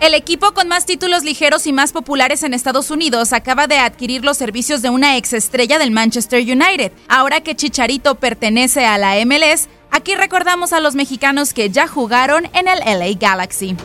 El equipo con más títulos ligeros y más populares en Estados Unidos acaba de adquirir los servicios de una ex estrella del Manchester United. Ahora que Chicharito pertenece a la MLS, aquí recordamos a los mexicanos que ya jugaron en el LA Galaxy.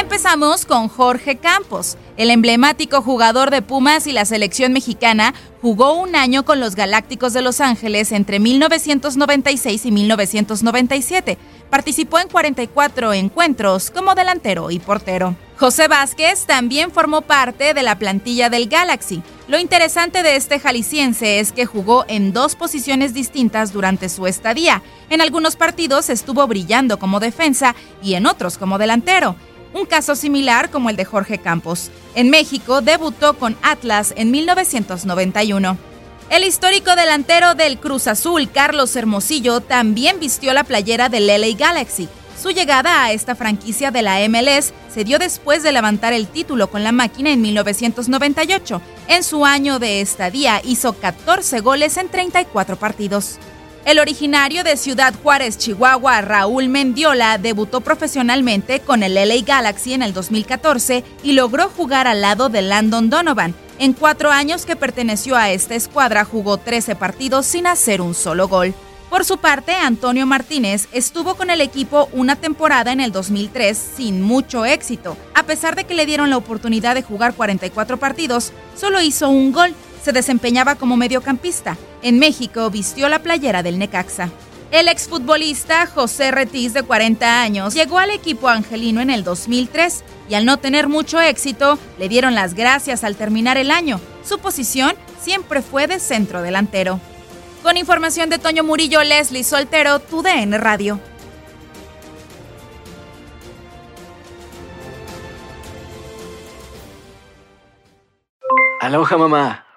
Empezamos con Jorge Campos. El emblemático jugador de Pumas y la selección mexicana jugó un año con los Galácticos de Los Ángeles entre 1996 y 1997. Participó en 44 encuentros como delantero y portero. José Vázquez también formó parte de la plantilla del Galaxy. Lo interesante de este jalisciense es que jugó en dos posiciones distintas durante su estadía. En algunos partidos estuvo brillando como defensa y en otros como delantero un caso similar como el de Jorge Campos. En México debutó con Atlas en 1991. El histórico delantero del Cruz Azul, Carlos Hermosillo, también vistió la playera del LA Galaxy. Su llegada a esta franquicia de la MLS se dio después de levantar el título con la máquina en 1998. En su año de estadía hizo 14 goles en 34 partidos. El originario de Ciudad Juárez, Chihuahua, Raúl Mendiola, debutó profesionalmente con el LA Galaxy en el 2014 y logró jugar al lado de Landon Donovan. En cuatro años que perteneció a esta escuadra jugó 13 partidos sin hacer un solo gol. Por su parte, Antonio Martínez estuvo con el equipo una temporada en el 2003 sin mucho éxito. A pesar de que le dieron la oportunidad de jugar 44 partidos, solo hizo un gol se desempeñaba como mediocampista. En México vistió la playera del Necaxa. El exfutbolista José Retiz, de 40 años, llegó al equipo angelino en el 2003 y al no tener mucho éxito, le dieron las gracias al terminar el año. Su posición siempre fue de centro delantero. Con información de Toño Murillo, Leslie Soltero, TUDN Radio. Aloha mamá.